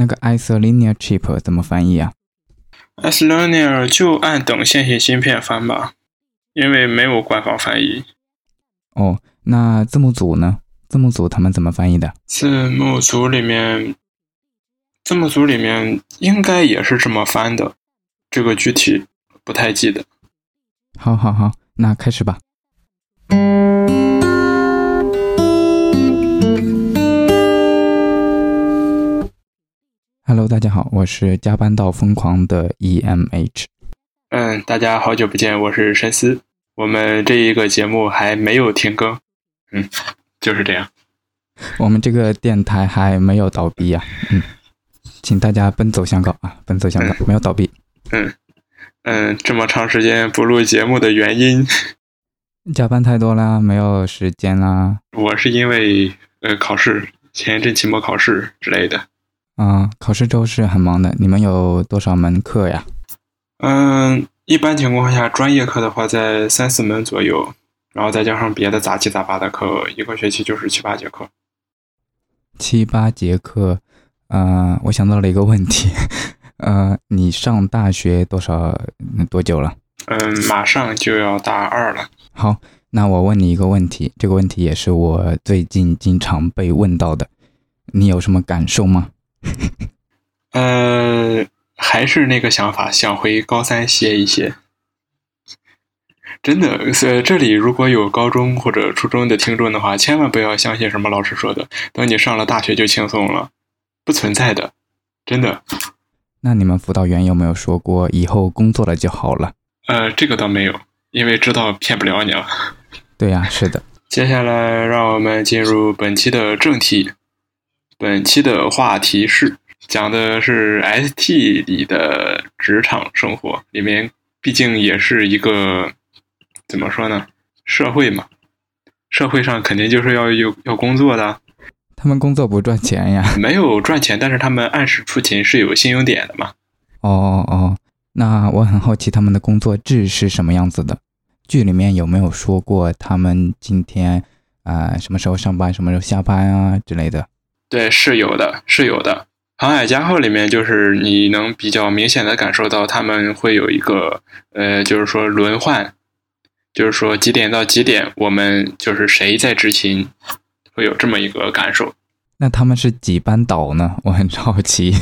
那个 isolinear chip 怎么翻译啊？Isolinear 就按等线性芯片翻吧，因为没有官方翻译。哦，那字幕组呢？字幕组他们怎么翻译的？字幕组里面，字幕组里面应该也是这么翻的，这个具体不太记得。好，好，好，那开始吧。Hello，大家好，我是加班到疯狂的 EMH。嗯，大家好久不见，我是申思。我们这一个节目还没有停更，嗯，就是这样。我们这个电台还没有倒闭呀，嗯，请大家奔走相告啊，奔走相告，没有倒闭。嗯嗯，这么长时间不录节目的原因，加班太多啦，没有时间啦。我是因为呃考试，前一阵期末考试之类的。啊，考试周是很忙的。你们有多少门课呀？嗯，一般情况下，专业课的话在三四门左右，然后再加上别的杂七杂八的课，一个学期就是七八节课。七八节课，呃，我想到了一个问题，呃，你上大学多少多久了？嗯，马上就要大二了。好，那我问你一个问题，这个问题也是我最近经常被问到的，你有什么感受吗？呃，还是那个想法，想回高三歇一歇。真的，呃，这里如果有高中或者初中的听众的话，千万不要相信什么老师说的，等你上了大学就轻松了，不存在的，真的。那你们辅导员有没有说过以后工作了就好了？呃，这个倒没有，因为知道骗不了你了。对呀，是的。接下来，让我们进入本期的正题。本期的话题是讲的是 ST 里的职场生活，里面毕竟也是一个怎么说呢？社会嘛，社会上肯定就是要有要工作的。他们工作不赚钱呀？没有赚钱，但是他们按时出勤是有信用点的嘛。哦哦哦，那我很好奇他们的工作制是什么样子的？剧里面有没有说过他们今天啊什么时候上班，什么时候下班啊之类的？对，是有的，是有的。航海家号里面，就是你能比较明显的感受到他们会有一个，呃，就是说轮换，就是说几点到几点，我们就是谁在执勤，会有这么一个感受。那他们是几班倒呢？我很好奇。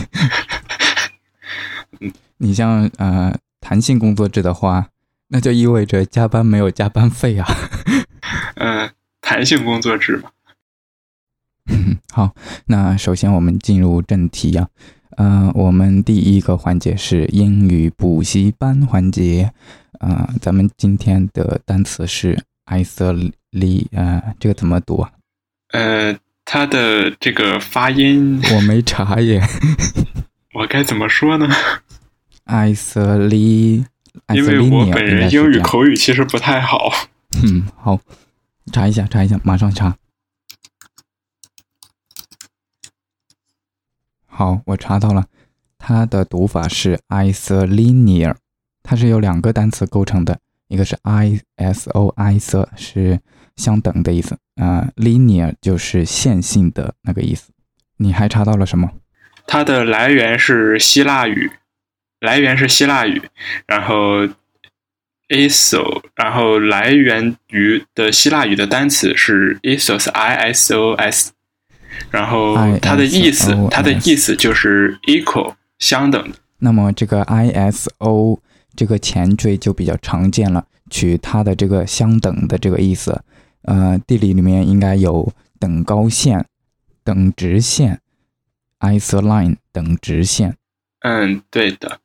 嗯，你像呃弹性工作制的话，那就意味着加班没有加班费啊。嗯，弹性工作制嘛。好，那首先我们进入正题啊。呃，我们第一个环节是英语补习班环节。呃，咱们今天的单词是 isolate，啊，这个怎么读啊？呃，它的这个发音我没查耶。我该怎么说呢？isolate，因为我本人英语口语其实不太好。嗯，好，查一下，查一下，马上查。好，我查到了，它的读法是 isolinear，它是由两个单词构成的，一个是 i s o i s 是相等的意思，啊，linear 就是线性的那个意思。你还查到了什么？它的来源是希腊语，来源是希腊语，然后 iso，然后来源于的希腊语的单词是 isos，isos。然后它的意思，它的意思就是 equal 相等。那么这个 iso 这个前缀就比较常见了，取它的这个相等的这个意思。呃，地理里面应该有等高线、等直线，isoline 等直线。嗯，对的。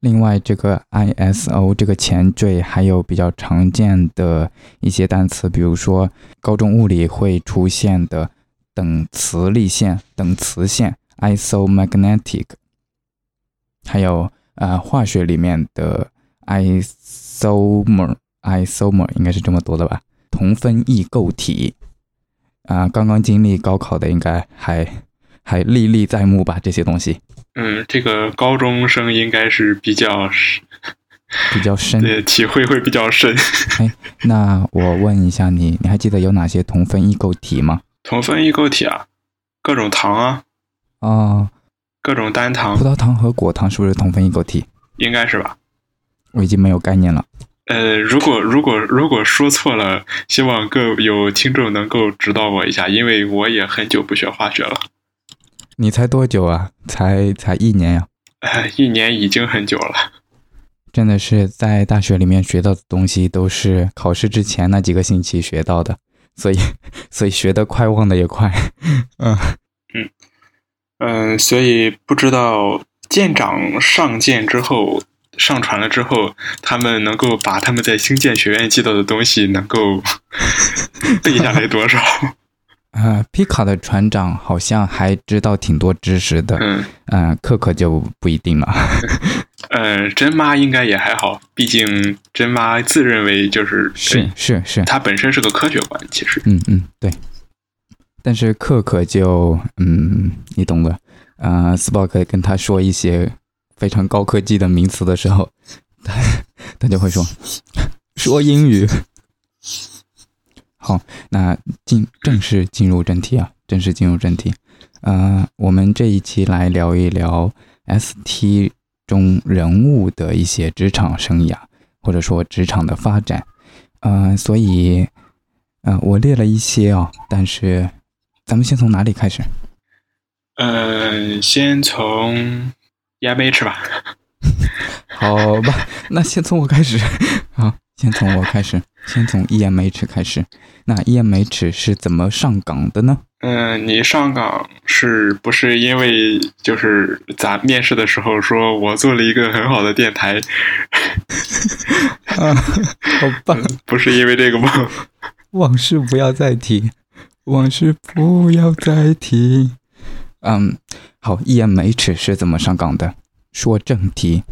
另外，这个 iso 这个前缀还有比较常见的一些单词，比如说高中物理会出现的。等磁力线，等磁线，isomagnetic，还有呃化学里面的 isomer，isomer 应该是这么读的吧？同分异构体啊，刚刚经历高考的应该还还历历在目吧？这些东西，嗯，这个高中生应该是比较比较深，对，体会会比较深。哎，那我问一下你，你还记得有哪些同分异构体吗？同分异构体啊，各种糖啊，啊，各各种单糖葡，萄糖和果糖是不是同分异构体？应该是吧？我已经没有概念了。呃，如果如果如果说错了，希望各有听众能够指导我一下，因为我也很久不学化学了，你才多久啊？才才一年呀、呃，一年已经很久了。真的是在大学里面学到的东西都是考试之前那几个星期学到的，所以 所以学得快，忘得也快。嗯，嗯，所以不知道舰长上舰之后，上船了之后，他们能够把他们在星舰学院记到的东西能够 背下来多少？呃，皮卡的船长好像还知道挺多知识的，嗯，嗯、克克就不一定了。呃，真妈应该也还好，毕竟真妈自认为就是是是是，她本身是个科学官，其实，嗯嗯，对。但是克克就嗯，你懂的。呃，斯鲍克跟他说一些非常高科技的名词的时候，他他就会说说英语。好，那进正式进入正题啊，正式进入正题。呃，我们这一期来聊一聊 ST 中人物的一些职场生涯，或者说职场的发展。呃，所以，呃，我列了一些啊、但是咱们先从哪里开始？呃，先从 EMH 吧。好吧，那先从我开始。好，先从我开始，先从 EMH 开始。那 EMH 是怎么上岗的呢？嗯，你上岗是不是因为就是咱面试的时候说我做了一个很好的电台，啊，好吧，不是因为这个吗？往事不要再提，往事不要再提。嗯，好，EMH 是怎么上岗的？说正题。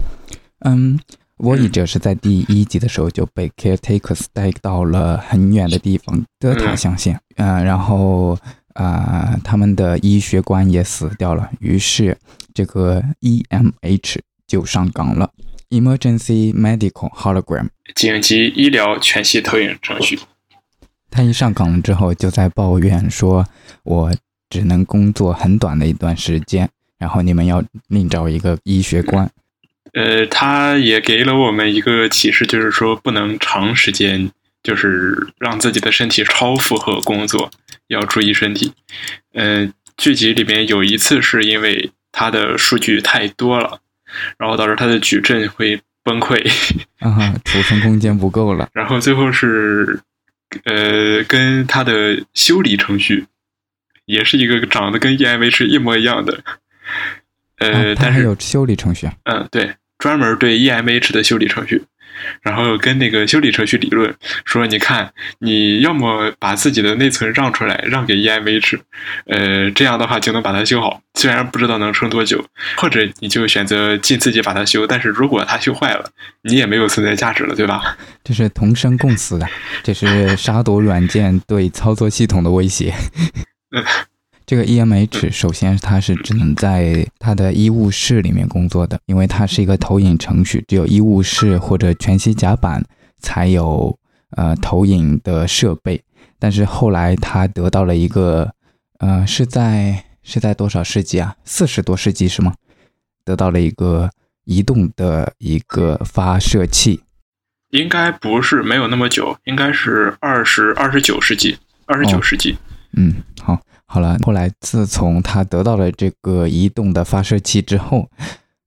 嗯，我以者是在第一集的时候就被 caretakers 带到了很远的地方，德塔象限。嗯、然后啊、呃他们的医学官也死掉了，于是这个 EMH 就上岗了，Emergency Medical Hologram。紧急医疗全息投影程序。他一上岗了之后就在抱怨说：“我只能工作很短的一段时间，然后你们要另找一个医学官。呃，他也给了我们一个启示，就是说不能长时间就是让自己的身体超负荷工作，要注意身体。呃，剧集里面有一次是因为他的数据太多了，然后导致他的矩阵会崩溃，啊哈，储存空间不够了。然后最后是呃跟他的修理程序也是一个长得跟 EMH 一模一样的，呃，但是还有修理程序啊。嗯，对，专门对 EMH 的修理程序，然后跟那个修理程序理论说，你看，你要么把自己的内存让出来，让给 EMH，呃，这样的话就能把它修好，虽然不知道能撑多久，或者你就选择尽自己把它修，但是如果它修坏了，你也没有存在价值了，对吧？这是同生共死的，这是杀毒软件对操作系统的威胁。这个 EMH 首先它是只能在它的医务室里面工作的，因为它是一个投影程序，只有医务室或者全息甲板才有呃投影的设备。但是后来它得到了一个呃是在是在多少世纪啊？四十多世纪是吗？得到了一个移动的一个发射器，应该不是没有那么久，应该是二十二十九世纪，二十九哦世纪。嗯，好，好了。后来自从他得到了这个移动的发射器之后，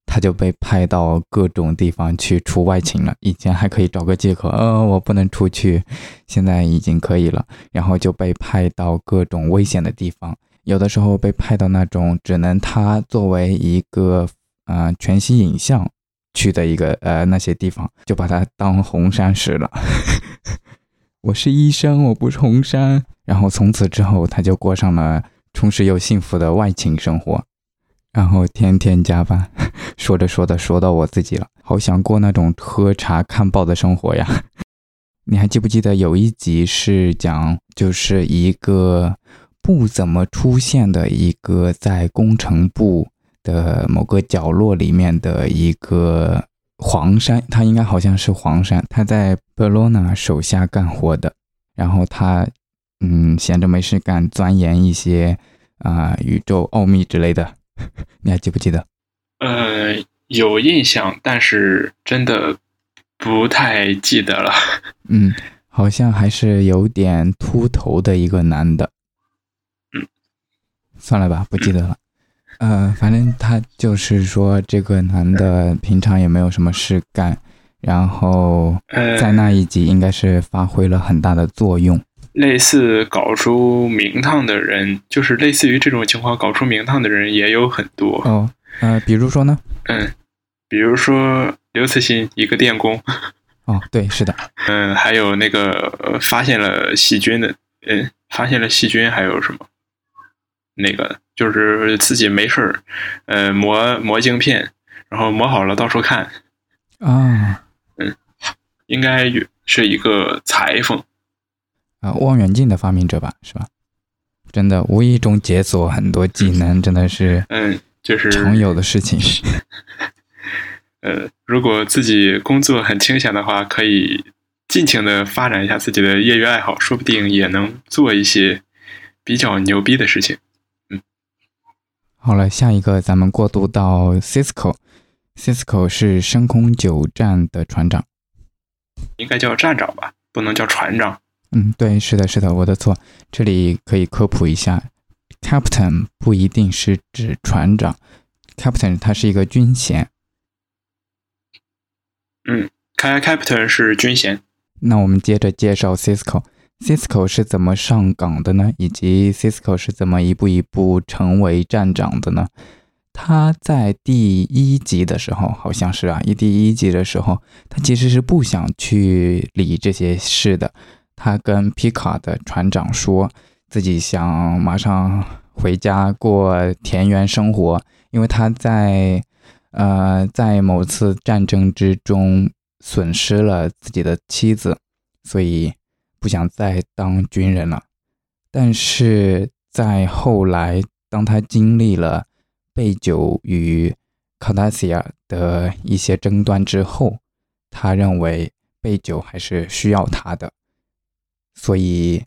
他就被派到各种地方去出外勤了。以前还可以找个借口，呃，我不能出去，现在已经可以了。然后就被派到各种危险的地方，有的时候被派到那种只能他作为一个呃全息影像去的一个呃那些地方，就把它当红山使了。我是医生，我不是红山。然后从此之后，他就过上了充实又幸福的外勤生活，然后天天加班。说着说着，说到我自己了，好想过那种喝茶看报的生活呀。你还记不记得有一集是讲，就是一个不怎么出现的一个在工程部的某个角落里面的一个黄山，他应该好像是黄山，他在贝罗纳手下干活的，然后他嗯闲着没事干，钻研一些啊、宇宙奥秘之类的，你还记不记得？呃，有印象，但是真的不太记得了。嗯，好像还是有点秃头的一个男的。嗯，算了吧，不记得了。呃，反正他就是说，这个男的平常也没有什么事干，然后在那一集应该是发挥了很大的作用。类似搞出名堂的人，就是类似于这种情况搞出名堂的人也有很多。哦，呃，比如说呢？嗯，比如说刘慈欣，一个电工。哦，对，是的。嗯，还有那个发现了细菌的，嗯，发现了细菌，还有什么？那个就是自己没事儿，呃，磨磨镜片，然后磨好了到处看。啊，嗯，应该是一个裁缝。啊，望远镜的发明者吧，是吧？真的，无意中解锁很多技能，真的是，嗯，就是常有的事情。呃，如果自己工作很清闲的话，可以尽情的发展一下自己的业余爱好，说不定也能做一些比较牛逼的事情。嗯，好了，下一个咱们过渡到 Cisco，Cisco 是深空九站的船长，应该叫站长吧，不能叫船长。嗯，对，是的，是的，我的错。这里可以科普一下，Captain 不一定是指船长，Captain 它是一个军衔。嗯，开 Captain 是军衔。那我们接着介绍 Cisco 是怎么上岗的呢？以及 Cisco 是怎么一步一步成为站长的呢？他在第一集的时候，好像是啊，一第一集的时候，他其实是不想去理这些事的。他跟皮卡的船长说自己想马上回家过田园生活，因为他在呃在某次战争之中损失了自己的妻子，所以不想再当军人了。但是在后来，当他经历了贝九与卡达西亚的一些争端之后，他认为贝九还是需要他的。所以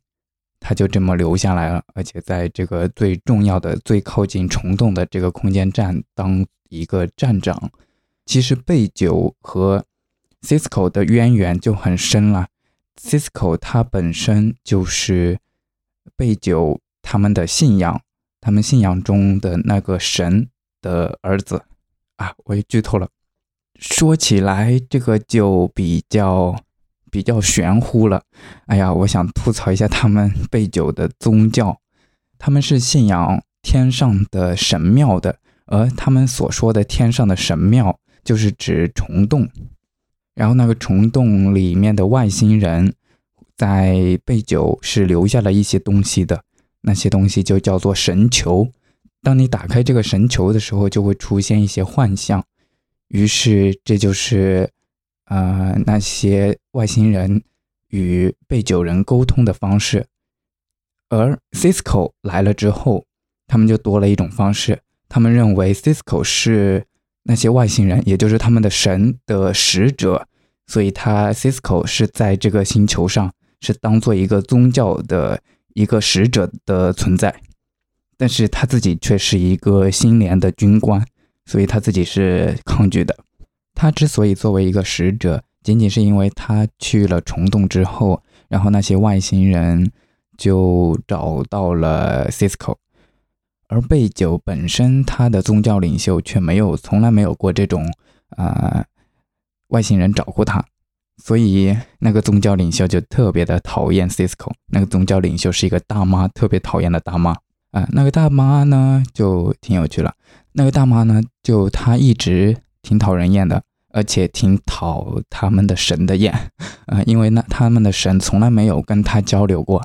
他就这么留下来了，而且在这个最重要的、最靠近虫洞的这个空间站当一个站长。其实贝九和 Cisco 的渊源就很深了。Cisco 他本身就是贝九他们的信仰，他们信仰中的那个神的儿子啊！我也剧透了。说起来，这个就比较。比较玄乎了，哎呀，我想吐槽一下他们 贝九的宗教，他们是信仰天上的神庙的，而他们所说的天上的神庙就是指虫洞，然后那个虫洞里面的外星人，在被九是留下了一些东西的，那些东西就叫做神球，当你打开这个神球的时候，就会出现一些幻象，于是这就是。呃，那些外星人与被九人沟通的方式，而 Cisco 来了之后，他们就多了一种方式。他们认为 Cisco 是那些外星人，也就是他们的神的使者，所以他 Cisco 是在这个星球上是当做一个宗教的一个使者的存在。但是他自己却是一个新联的军官，所以他自己是抗拒的。他之所以作为一个使者，仅仅是因为他去了虫洞之后，然后那些外星人就找到了 Cisco，而贝九本身他的宗教领袖却没有，从来没有过这种啊外星人找过他，所以那个宗教领袖就特别的讨厌 Cisco。那个宗教领袖是一个大妈，特别讨厌的大妈啊。那个大妈呢就挺有趣了，那个大妈呢就她一直。挺讨人厌的，而且挺讨他们的神的厌，呃，因为那他们的神从来没有跟他交流过，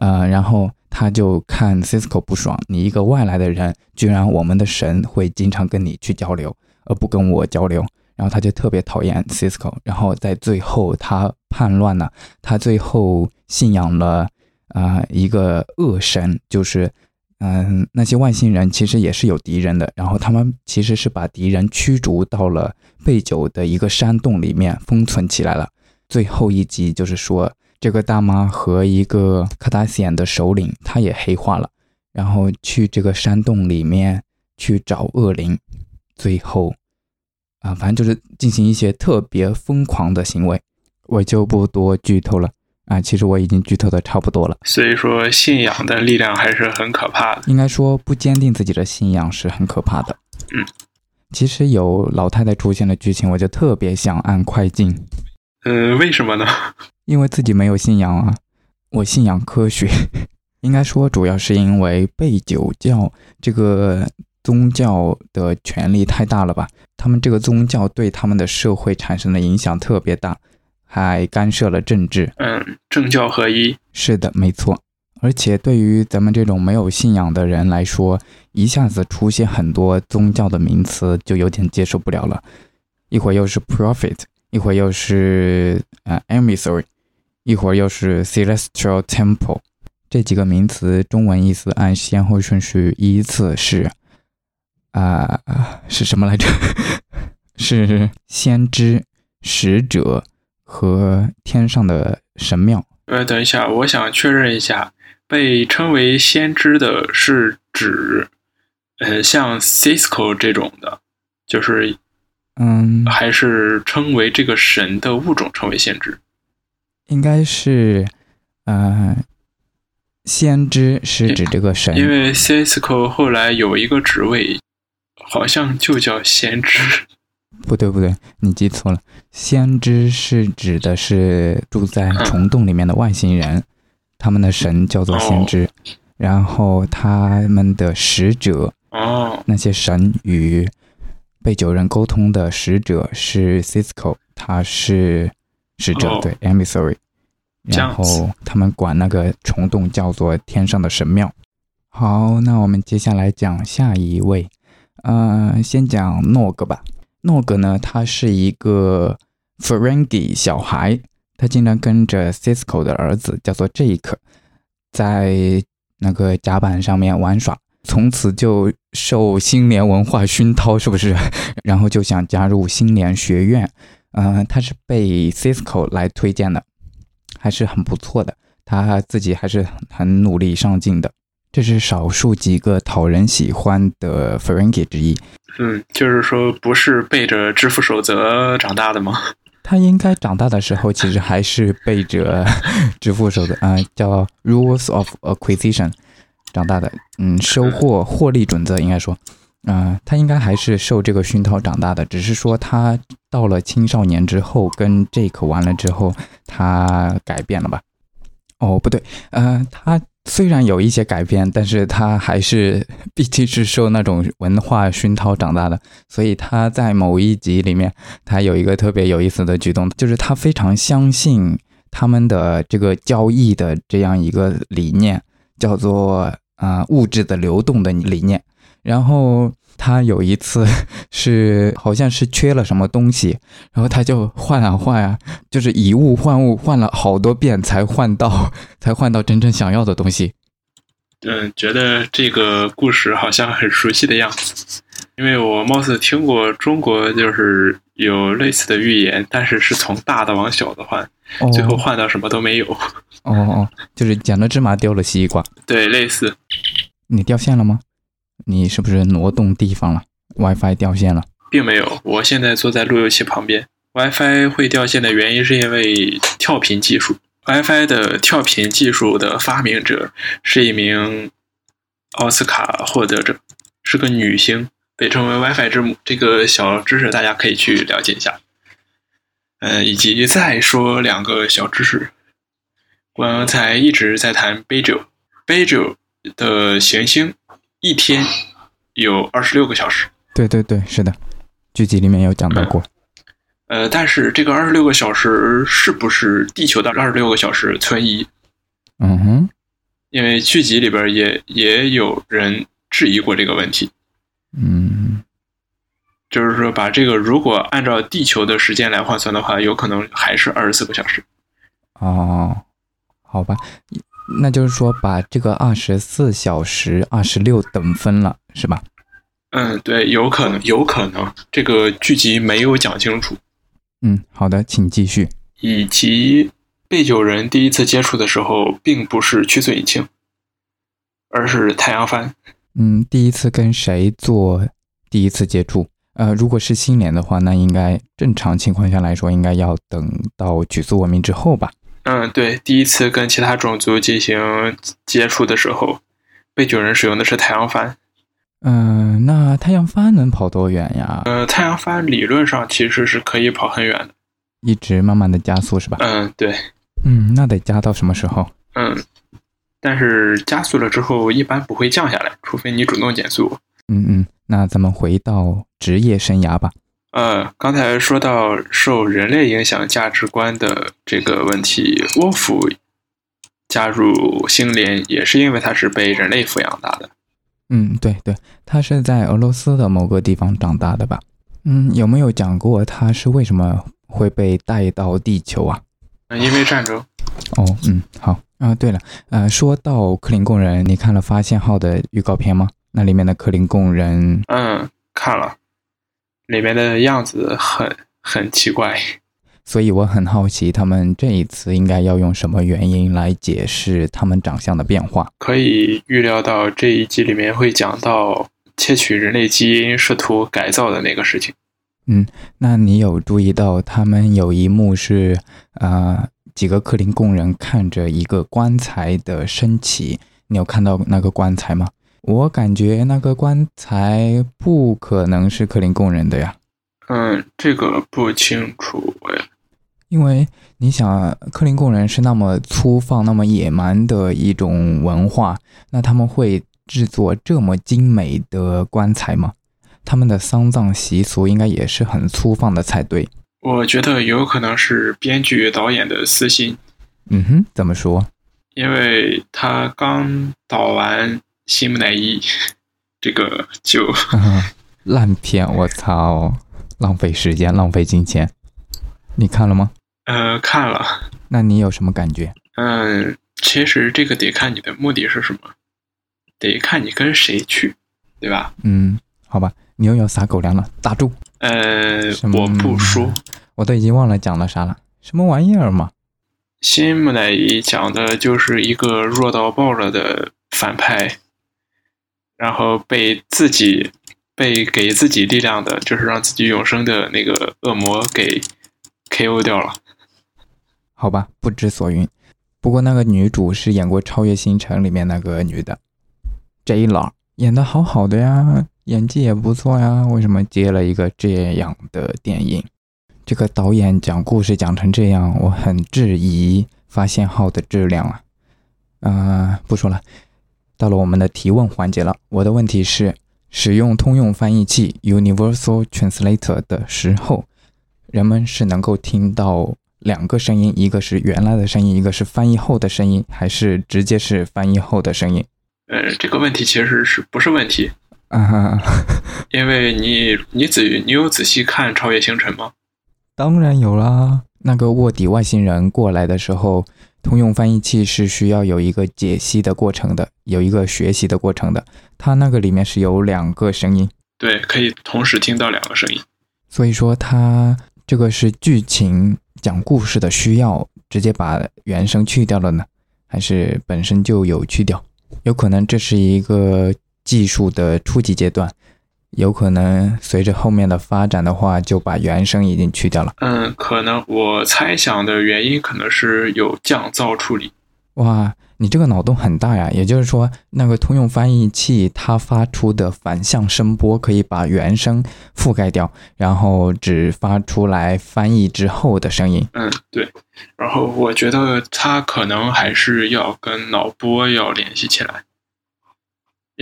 呃，然后他就看 Cisco 不爽，你一个外来的人，居然我们的神会经常跟你去交流，而不跟我交流，然后他就特别讨厌 Cisco，然后在最后他叛乱了，他最后信仰了啊一个恶神，就是。嗯，那些外星人其实也是有敌人的，然后他们其实是把敌人驱逐到了贝九的一个山洞里面封存起来了。最后一集就是说，这个大妈和一个卡达西安的首领，他也黑化了，然后去这个山洞里面去找恶灵，最后啊，反正就是进行一些特别疯狂的行为，我就不多剧透了啊。其实我已经剧透的差不多了。所以说，信仰的力量还是很可怕的。应该说，不坚定自己的信仰是很可怕的。嗯，其实有老太太出现的剧情，我就特别想按快进。嗯，为什么呢？因为自己没有信仰啊，我信仰科学。应该说，主要是因为被酒教这个宗教的权力太大了吧？他们这个宗教对他们的社会产生的影响特别大，还干涉了政治。嗯，政教合一。是的，没错。而且对于咱们这种没有信仰的人来说，一下子出现很多宗教的名词，就有点接受不了了。一会儿又是 prophet，一会儿又是呃 emissary，一会儿又是 celestial temple。这几个名词中文意思按先后顺序依次是，啊，是什么来着？是先知、使者和天上的神庙。呃，等一下，我想确认一下，被称为先知的是指，呃，像 Cisco 这种的，就是，嗯，还是称为这个神的物种称为先知？应该是，呃。先知是指这个神，因为 Cisco 后来有一个职位，好像就叫先知。不对不对，你记错了。先知是指的是住在虫洞里面的外星人，他们的神叫做先知，然后他们的使者，哦，那些神与被九人沟通的使者是 Cisco，他是使者，对，emissary。然后他们管那个虫洞叫做天上的神庙。好，那我们接下来讲下一位，呃，先讲诺格吧。诺格呢，他是一个 Ferengi 小孩，他经常跟着 Cisco 的儿子叫做 Jake，在那个甲板上面玩耍，从此就受新联文化熏陶，是不是？然后就想加入新联学院。嗯，他是被 Cisco 来推荐的。还是很不错的，他自己还是很努力上进的，这是少数几个讨人喜欢的 Ferengi 之一。嗯，就是说不是背着支付守则长大的吗？他应该长大的时候其实还是背着支付守则，啊，叫 Rules of Acquisition 长大的。嗯，收获获利准则应该说。啊，他应该还是受这个熏陶长大的，只是说他到了青少年之后，跟 Jake 完了之后，他改变了吧？哦，不对，呃，他虽然有一些改变，但是他还是毕竟是受那种文化熏陶长大的，所以他在某一集里面，他有一个特别有意思的举动，就是他非常相信他们的这个交易的这样一个理念，叫做啊物质的流动的理念。然后他有一次是好像是缺了什么东西，然后他就换啊换啊，就是以物换物，换了好多遍才换到 才换到真正想要的东西。嗯，觉得这个故事好像很熟悉的样子，因为我貌似听过中国就是有类似的预言，但是是从大的往小的换，最后换到什么都没有。哦哦，就是捡了芝麻丢了西瓜。对，类似。你掉线了吗？你是不是挪动地方了？WiFi 掉线了，并没有。我现在坐在路由器旁边。WiFi 会掉线的原因是因为跳频技术。WiFi 的跳频技术的发明者是一名奥斯卡获得者，是个女星，被称为 WiFi 之母。这个小知识大家可以去了解一下。呃，以及再说两个小知识。刚才一直在谈 Beidou，Beidou 的行星。一天有二十六个小时，对对对，是的，剧集里面有讲到过。呃，但是这个二十六个小时是不是地球的二十六个小时存疑？嗯哼，因为剧集里边也也有人质疑过这个问题。嗯，就是说把这个如果按照地球的时间来换算的话，有可能还是二十四个小时。哦，好吧。那就是说，把这个二十四小时、二十六等分了，是吧？嗯，对，有可能，有可能，这个剧集没有讲清楚。嗯，好的，请继续。以及被九人第一次接触的时候，并不是曲速引擎，而是太阳帆。嗯，第一次跟谁做第一次接触？呃，如果是新年的话，那应该正常情况下来说，应该要等到举族文明之后吧？嗯，对，第一次跟其他种族进行接触的时候，被九人使用的是太阳帆。嗯，那太阳帆能跑多远呀？呃，太阳帆理论上其实是可以跑很远的，一直慢慢的加速是吧？嗯，对，嗯，那得加到什么时候？嗯，但是加速了之后一般不会降下来，除非你主动减速。嗯嗯，那咱们回到职业生涯吧。呃，刚才说到受人类影响价值观的这个问题，沃夫加入星联也是因为他是被人类抚养大的。嗯，对对，他是在俄罗斯的某个地方长大的吧？嗯，有没有讲过他是为什么会被带到地球啊？嗯，因为战争。哦，嗯，好啊。对了，呃，说到克林贡人，你看了《发现号》的预告片吗？那里面的克林贡人，嗯，看了，里面的样子很很奇怪，所以我很好奇，他们这一次应该要用什么原因来解释他们长相的变化？可以预料到这一集里面会讲到窃取人类基因、试图改造的那个事情。嗯，那你有注意到他们有一幕是，呃，几个克林贡人看着一个棺材的升起，你有看到那个棺材吗？我感觉那个棺材不可能是克林贡人的呀。嗯，这个不清楚哎。因为你想，克林贡人是那么粗放、那么野蛮的一种文化，那他们会制作这么精美的棺材吗？他们的丧葬习俗应该也是很粗放的才对。我觉得有可能是编剧导演的私心。嗯哼，怎么说？因为他刚导完。新木乃伊，这个就 烂片，我操，浪费时间，浪费金钱。你看了吗？呃，看了。那你有什么感觉？嗯，其实这个得看你的目的是什么，得看你跟谁去，对吧？嗯，好吧，你又要撒狗粮了，打住。呃，我不说，我都已经忘了讲了啥了，什么玩意儿嘛？新木乃伊讲的就是一个弱到爆了的反派。然后被自己被给自己力量的，就是让自己永生的那个恶魔给 KO 掉了。好吧，不知所云。不过那个女主是演过《超越星辰》里面那个女的，J 老演的好好的呀，演技也不错呀。为什么接了一个这样的电影？这个导演讲故事讲成这样，我很质疑《发现号》的质量啊。啊，不说了。到了我们的提问环节了。我的问题是：使用通用翻译器 Universal Translator 的时候，人们是能够听到两个声音，一个是原来的声音，一个是翻译后的声音，还是直接是翻译后的声音？呃，这个问题其实是不是问题啊？因为你你仔你有仔细看《超越星辰》吗？当然有啦。那个卧底外星人过来的时候。通用翻译器是需要有一个解析的过程的，有一个学习的过程的。它那个里面是有两个声音，对，可以同时听到两个声音。所以说，它这个是剧情讲故事的需要，直接把原声去掉了呢，还是本身就有去掉？有可能这是一个技术的初级阶段。有可能随着后面的发展的话，就把原声已经去掉了。嗯，可能我猜想的原因可能是有降噪处理。哇，你这个脑洞很大呀！也就是说，那个通用翻译器它发出的反向声波可以把原声覆盖掉，然后只发出来翻译之后的声音。嗯，对。然后我觉得它可能还是要跟脑波要联系起来。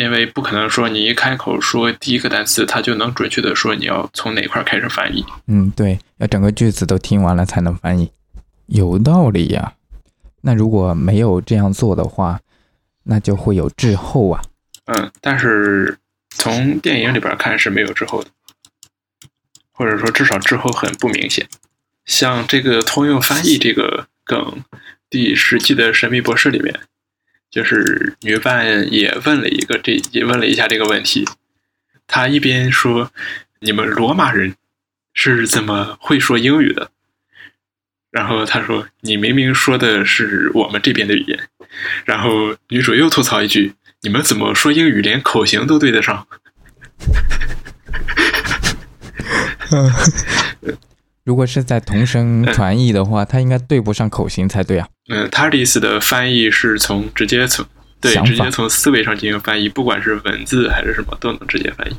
因为不可能说你一开口说第一个单词，它就能准确的说你要从哪块开始翻译。嗯，对，要整个句子都听完了才能翻译，有道理呀。那如果没有这样做的话，那就会有滞后啊。嗯，但是从电影里边看是没有滞后的，或者说至少滞后很不明显。像这个通用翻译这个梗，第十季的神秘博士里面。就是女伴也问了一个这也问了一下这个问题，她一边说你们罗马人是怎么会说英语的，然后他说你明明说的是我们这边的语言，然后女主又吐槽一句你们怎么说英语连口型都对得上？如果是在同声传译的话，它应该对不上口型才对啊。嗯 t a r d i s 的翻译是从直接从对直接从思维上进行翻译，不管是文字还是什么都能直接翻译。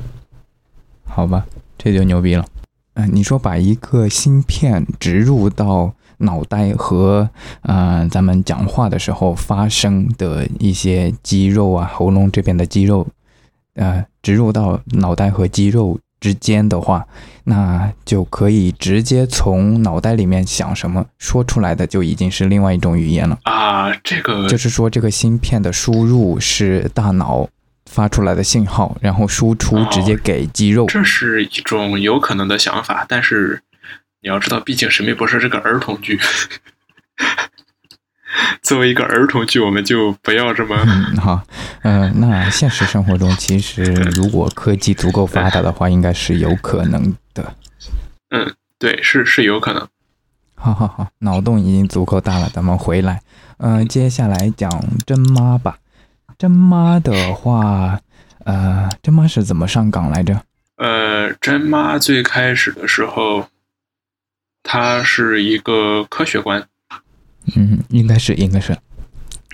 好吧，这就牛逼了。嗯、你说把一个芯片植入到脑袋和呃咱们讲话的时候发声的一些肌肉啊，喉咙这边的肌肉，呃，植入到脑袋和肌肉之间的话，那就可以直接从脑袋里面想什么说出来的，就已经是另外一种语言了。啊，这个就是说，这个芯片的输入是大脑发出来的信号，然后输出直接给肌肉。这是一种有可能的想法，但是你要知道，毕竟《神秘博士》是个儿童剧，作为一个儿童剧，我们就不要这么嗯，好，呃，那现实生活中，其实如果科技足够发达的话，应该是有可能的。嗯，对，是是有可能。好好好，脑洞已经足够大了，咱们回来。嗯、接下来讲真妈吧。真妈的话，呃，真妈是怎么上岗来着？呃，真妈最开始的时候，她是一个科学官，嗯，应该是，应该是。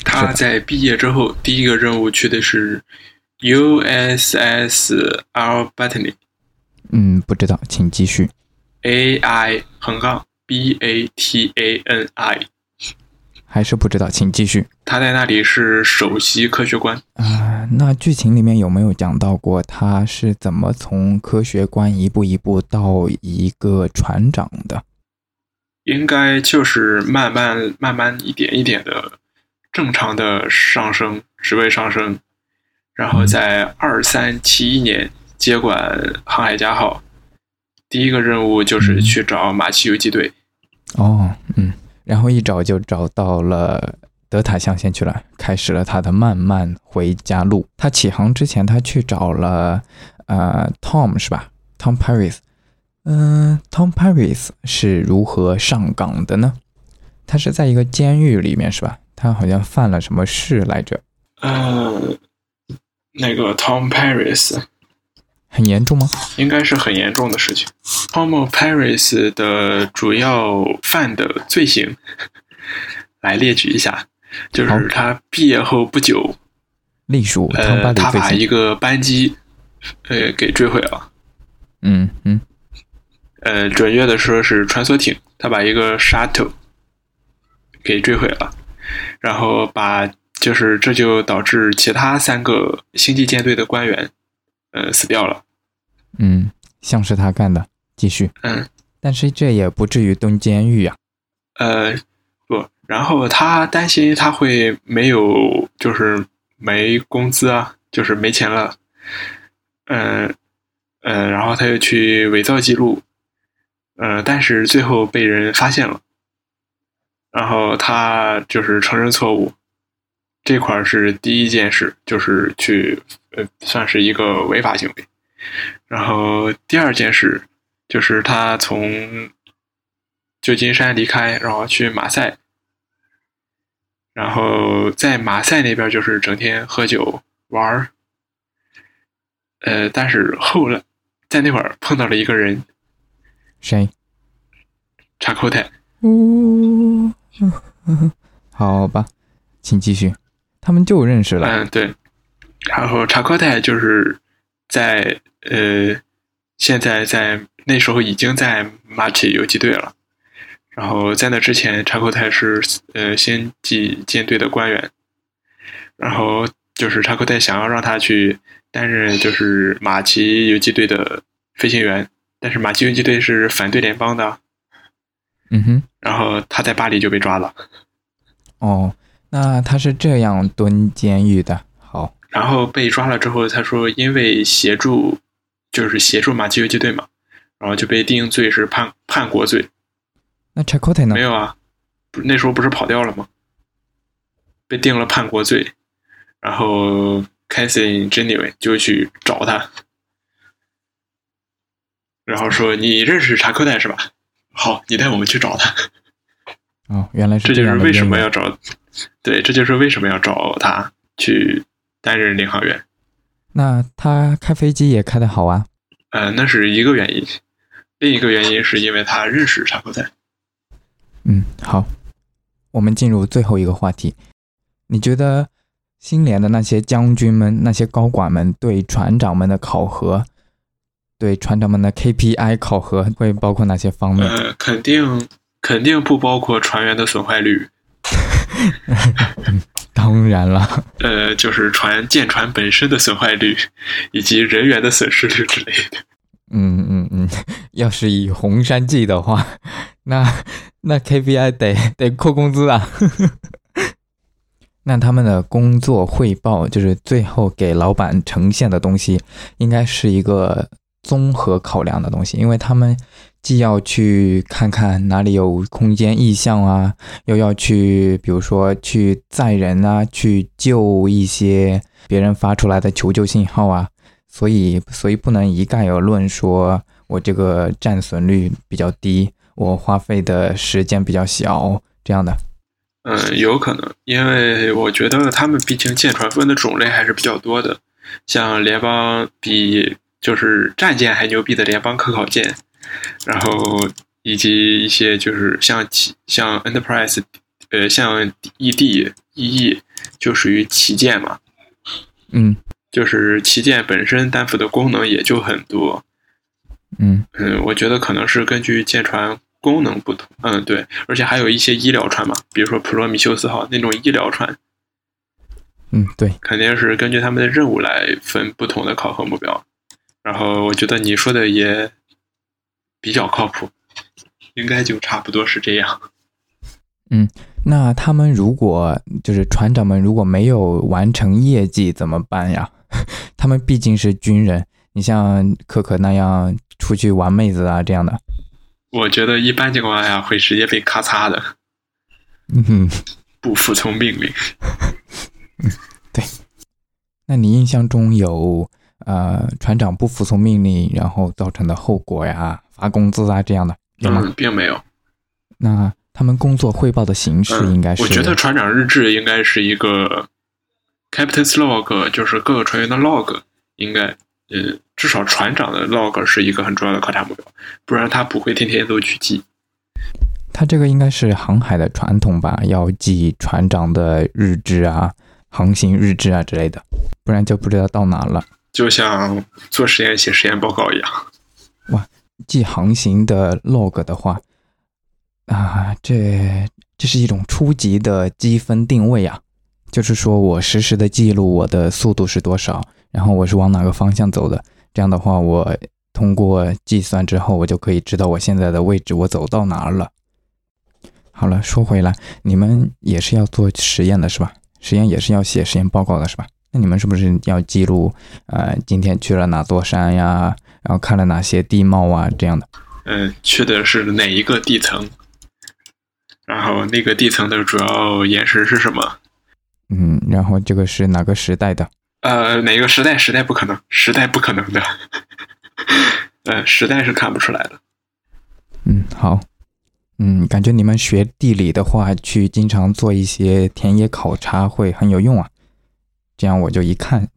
他在毕业之后第一个任务去的是 USS Albany 嗯，不知道，请继续。A I 横杠 B A T A N I，还是不知道，请继续。他在那里是首席科学官。啊、那剧情里面有没有讲到过他是怎么从科学官一步一步到一个船长的？应该就是慢慢、慢慢一点一点的正常的上升，职位上升，然后在二三七一年接管航海家号，第一个任务就是去找马奇游击队。哦，嗯，然后一找就找到了德塔象限去了，开始了他的漫漫回家路。他起航之前，他去找了呃 Tom 是吧？Tom Paris。嗯、t o m Paris 是如何上岗的呢？他是在一个监狱里面是吧？他好像犯了什么事来着？呃，那个 Tom Paris 很严重吗？应该是很严重的事情。Tom Paris 的主要犯的罪行来列举一下，就是他毕业后不久，隶属他里罪行。把一个班机，呃，给坠毁了。嗯嗯，呃，准确的说是穿梭艇，他把一个 shuttle 给坠毁了，然后把就是这就导致其他三个星际舰队的官员，呃，死掉了。嗯，像是他干的。继续，嗯，但是这也不至于蹲监狱呀、呃，不，然后他担心他会没有，就是没工资啊，就是没钱了，嗯、呃，然后他又去伪造记录，呃，但是最后被人发现了，然后他就是承认错误，这块是第一件事，就是去呃算是一个违法行为，然后第二件事就是他从旧金山离开，然后去马赛，然后在马赛那边就是整天喝酒玩儿，呃，但是后来在那会儿碰到了一个人，谁？查寇泰，呜、好吧，请继续。他们就认识了。嗯，对，然后查克泰就是在呃，现在在那时候已经在马奇游击队了，然后在那之前，查克泰是呃星际舰队的官员，然后就是查克泰想要让他去担任就是马奇游击队的飞行员，但是马奇游击队是反对联邦的，嗯哼，然后他在巴黎就被抓了。哦，那他是这样蹲监狱的。好，然后被抓了之后，他说因为协助，就是协助马奇游击队嘛，然后就被定罪是叛叛国罪。那 Chakotay 呢没？有啊，那时候不是跑掉了吗？被定了叛国罪，然后 Cassie Genuine 就去找他，然后说你认识查克代是吧？好，你带我们去找他。哦，原来是这就是样为什么要找，对，这就是为什么要找他去担任领航员。那他开飞机也开得好啊？呃，那是一个原因，另一个原因是因为他认识查克代。嗯，好，我们进入最后一个话题。你觉得新联的那些将军们、那些高管们对船长们的考核，对船长们的 KPI 考核会包括哪些方面？呃，肯定肯定不包括船员的损坏率。当然了，呃，就是船舰船本身的损坏率，以及人员的损失率之类的。嗯嗯嗯，要是以红山记的话，那那 KPI 得得扣工资啊。那他们的工作汇报，就是最后给老板呈现的东西，应该是一个综合考量的东西，因为他们既要去看看哪里有空间异象啊，又要去，比如说去载人啊，去救一些别人发出来的求救信号啊，所以所以不能一概而论说我这个战损率比较低，我花费的时间比较小这样的。嗯，有可能，因为我觉得他们毕竟舰船分的种类还是比较多的，像联邦比就是战舰还牛逼的联邦科考舰，然后以及一些就是像像 Enterprise，呃，像 ED、EE 就属于旗舰嘛，嗯，就是旗舰本身担负的功能也就很多，嗯嗯，我觉得可能是根据舰船。功能不同，嗯，对，而且还有一些医疗船嘛，比如说普罗米修斯号那种医疗船，嗯，对，肯定是根据他们的任务来分不同的考核目标。然后我觉得你说的也比较靠谱，应该就差不多是这样。嗯，那他们如果就是船长们如果没有完成业绩怎么办呀？他们毕竟是军人，你像可可那样出去玩妹子啊这样的。我觉得一般情况下会直接被咔嚓的，嗯，不服从命令。嗯，对。那你印象中有呃船长不服从命令，然后造成的后果呀，发工资啊这样的有吗？并没有。那他们工作汇报的形式应该是？我觉得船长日志应该是一个 Captain's Log，就是各个船员的 log，应该。呃，至少船长的 log 是一个很重要的考察目标，不然他不会天天都去记。他这个应该是航海的传统吧，要记船长的日志啊、航行日志啊之类的，不然就不知道到哪了。就像做实验写实验报告一样。哇，记航行的 log 的话，啊，这这是一种初级的积分定位啊，就是说我实时的记录我的速度是多少。然后我是往哪个方向走的？这样的话，我通过计算之后，我就可以知道我现在的位置，我走到哪儿了。好了，说回来，你们也是要做实验的是吧？实验也是要写实验报告的是吧？那你们是不是要记录？呃，今天去了哪座山呀？然后看了哪些地貌啊？这样的？嗯，去的是哪一个地层？然后那个地层的主要岩石是什么？嗯，然后这个是哪个时代的？呃，哪个时代？时代不可能，时代不可能的。呃，时代是看不出来的。嗯，好。嗯，感觉你们学地理的话，去经常做一些田野考察会很有用啊。这样我就一看，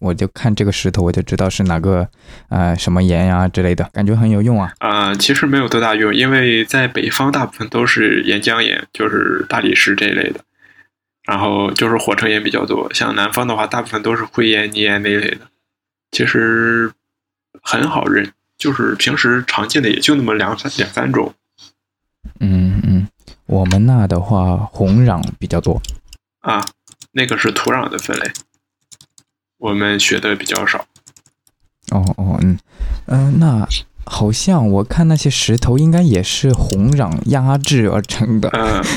我就看这个石头，我就知道是哪个呃什么岩呀之类的，感觉很有用啊。啊，其实没有多大用，因为在北方大部分都是岩浆岩，就是大理石这一类的。然后就是火成岩比较多，像南方的话，大部分都是灰岩、泥岩那一类的，其实很好认，就是平时常见的也就那么两三两三种。嗯嗯，我们那的话红壤比较多啊，那个是土壤的分类，我们学的比较少。哦哦嗯嗯，那好像我看那些石头应该也是红壤压制而成的。嗯。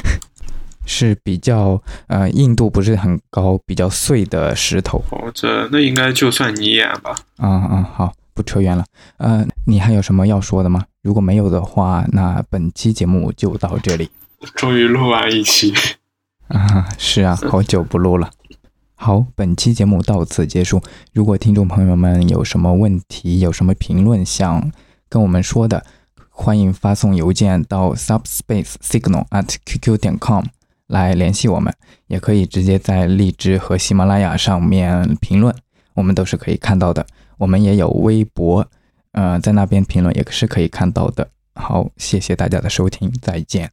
是比较呃硬度不是很高、比较碎的石头。哦，这那应该就算泥岩吧。嗯嗯，好，不扯远了。呃，你还有什么要说的吗？如果没有的话，那本期节目就到这里。终于录完一期。啊，是啊，好久不录了。好，本期节目到此结束。如果听众朋友们有什么问题、有什么评论想跟我们说的，欢迎发送邮件到 subspacesignal at qq 点 com。来联系我们，也可以直接在荔枝和喜马拉雅上面评论，我们都是可以看到的。我们也有微博，呃，在那边评论也是可以看到的。好，谢谢大家的收听，再见。